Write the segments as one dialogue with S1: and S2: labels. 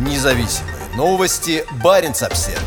S1: Независимые новости. Барин обсерва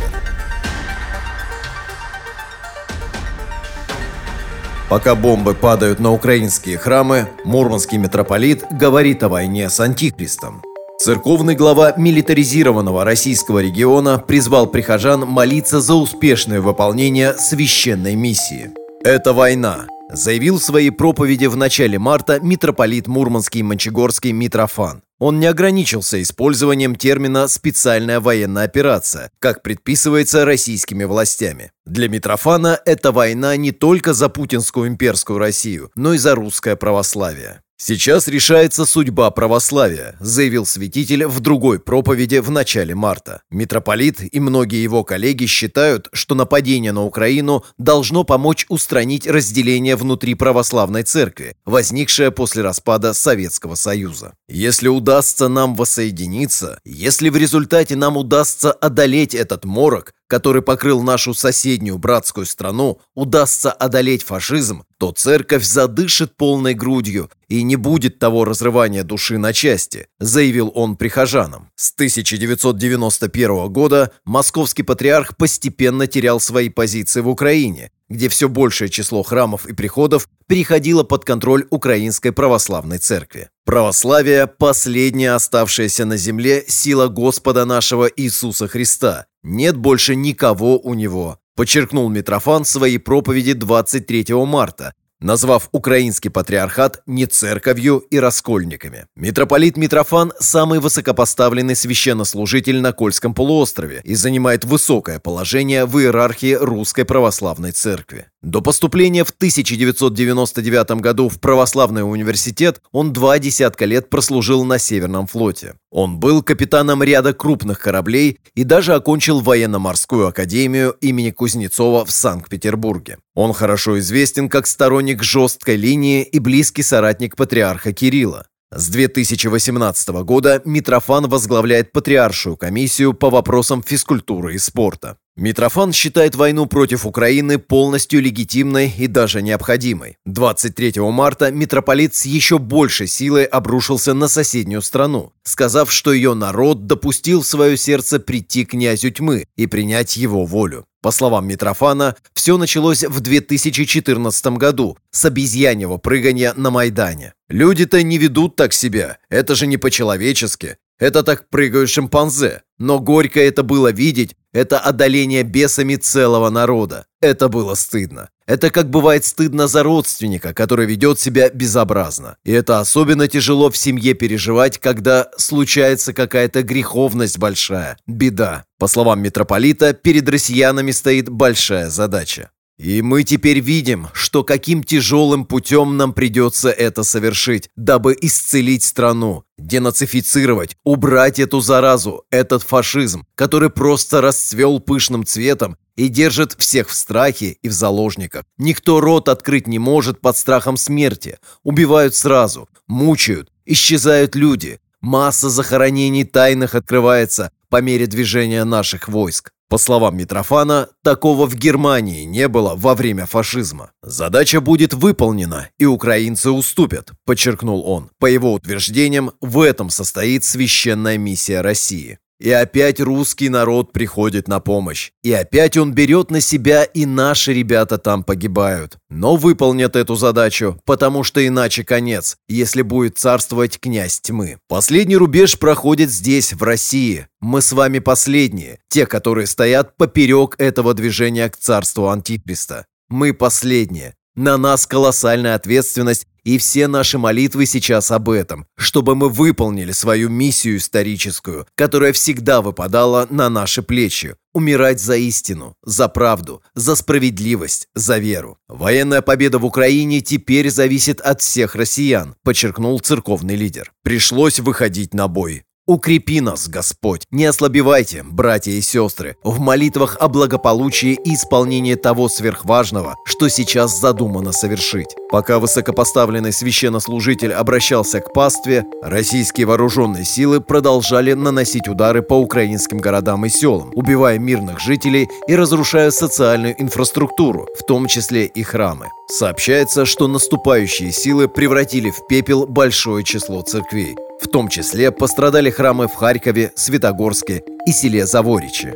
S1: Пока бомбы падают на украинские храмы, мурманский митрополит говорит о войне с антихристом. Церковный глава милитаризированного российского региона призвал прихожан молиться за успешное выполнение священной миссии. Это война, заявил в своей проповеди в начале марта митрополит Мурманский Мончегорский Митрофан. Он не ограничился использованием термина «специальная военная операция», как предписывается российскими властями. Для Митрофана это война не только за путинскую имперскую Россию, но и за русское православие. «Сейчас решается судьба православия», заявил святитель в другой проповеди в начале марта. Митрополит и многие его коллеги считают, что нападение на Украину должно помочь устранить разделение внутри православной церкви, возникшее после распада Советского Союза. Если удастся нам воссоединиться, если в результате нам удастся одолеть этот морок, который покрыл нашу соседнюю братскую страну, удастся одолеть фашизм, то церковь задышит полной грудью и не будет того разрывания души на части, заявил он прихожанам. С 1991 года московский патриарх постепенно терял свои позиции в Украине, где все большее число храмов и приходов переходило под контроль Украинской Православной Церкви. Православие – последняя оставшаяся на земле сила Господа нашего Иисуса Христа. Нет больше никого у него, подчеркнул Митрофан в своей проповеди 23 марта, назвав украинский патриархат не церковью и раскольниками. Митрополит Митрофан – самый высокопоставленный священнослужитель на Кольском полуострове и занимает высокое положение в иерархии Русской Православной Церкви. До поступления в 1999 году в православный университет он два десятка лет прослужил на Северном флоте. Он был капитаном ряда крупных кораблей и даже окончил военно-морскую академию имени Кузнецова в Санкт-Петербурге. Он хорошо известен как сторонник жесткой линии и близкий соратник патриарха Кирилла. С 2018 года Митрофан возглавляет Патриаршую комиссию по вопросам физкультуры и спорта. Митрофан считает войну против Украины полностью легитимной и даже необходимой. 23 марта митрополит с еще большей силой обрушился на соседнюю страну, сказав, что ее народ допустил в свое сердце прийти князю тьмы и принять его волю. По словам Митрофана, все началось в 2014 году с обезьяньего прыгания на Майдане. Люди-то не ведут так себя, это же не по-человечески. Это так прыгают шимпанзе. Но горько это было видеть, это одоление бесами целого народа. Это было стыдно. Это как бывает стыдно за родственника, который ведет себя безобразно. И это особенно тяжело в семье переживать, когда случается какая-то греховность большая, беда. По словам митрополита, перед россиянами стоит большая задача. И мы теперь видим, что каким тяжелым путем нам придется это совершить, дабы исцелить страну, денацифицировать, убрать эту заразу, этот фашизм, который просто расцвел пышным цветом и держит всех в страхе и в заложниках. Никто рот открыть не может под страхом смерти. Убивают сразу, мучают, исчезают люди. Масса захоронений тайных открывается по мере движения наших войск. По словам Митрофана, такого в Германии не было во время фашизма. Задача будет выполнена, и украинцы уступят, подчеркнул он. По его утверждениям, в этом состоит священная миссия России. И опять русский народ приходит на помощь. И опять он берет на себя, и наши ребята там погибают. Но выполнят эту задачу, потому что иначе конец, если будет царствовать князь тьмы. Последний рубеж проходит здесь, в России. Мы с вами последние, те, которые стоят поперек этого движения к царству Антихриста. Мы последние. На нас колоссальная ответственность и все наши молитвы сейчас об этом, чтобы мы выполнили свою миссию историческую, которая всегда выпадала на наши плечи. Умирать за истину, за правду, за справедливость, за веру. Военная победа в Украине теперь зависит от всех россиян, подчеркнул церковный лидер. Пришлось выходить на бой. Укрепи нас, Господь! Не ослабевайте, братья и сестры, в молитвах о благополучии и исполнении того сверхважного, что сейчас задумано совершить. Пока высокопоставленный священнослужитель обращался к пастве, российские вооруженные силы продолжали наносить удары по украинским городам и селам, убивая мирных жителей и разрушая социальную инфраструктуру, в том числе и храмы. Сообщается, что наступающие силы превратили в пепел большое число церквей. В том числе пострадали храмы в Харькове, Светогорске и селе Заворичи.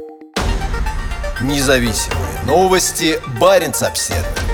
S1: Независимые новости. Барин обседный.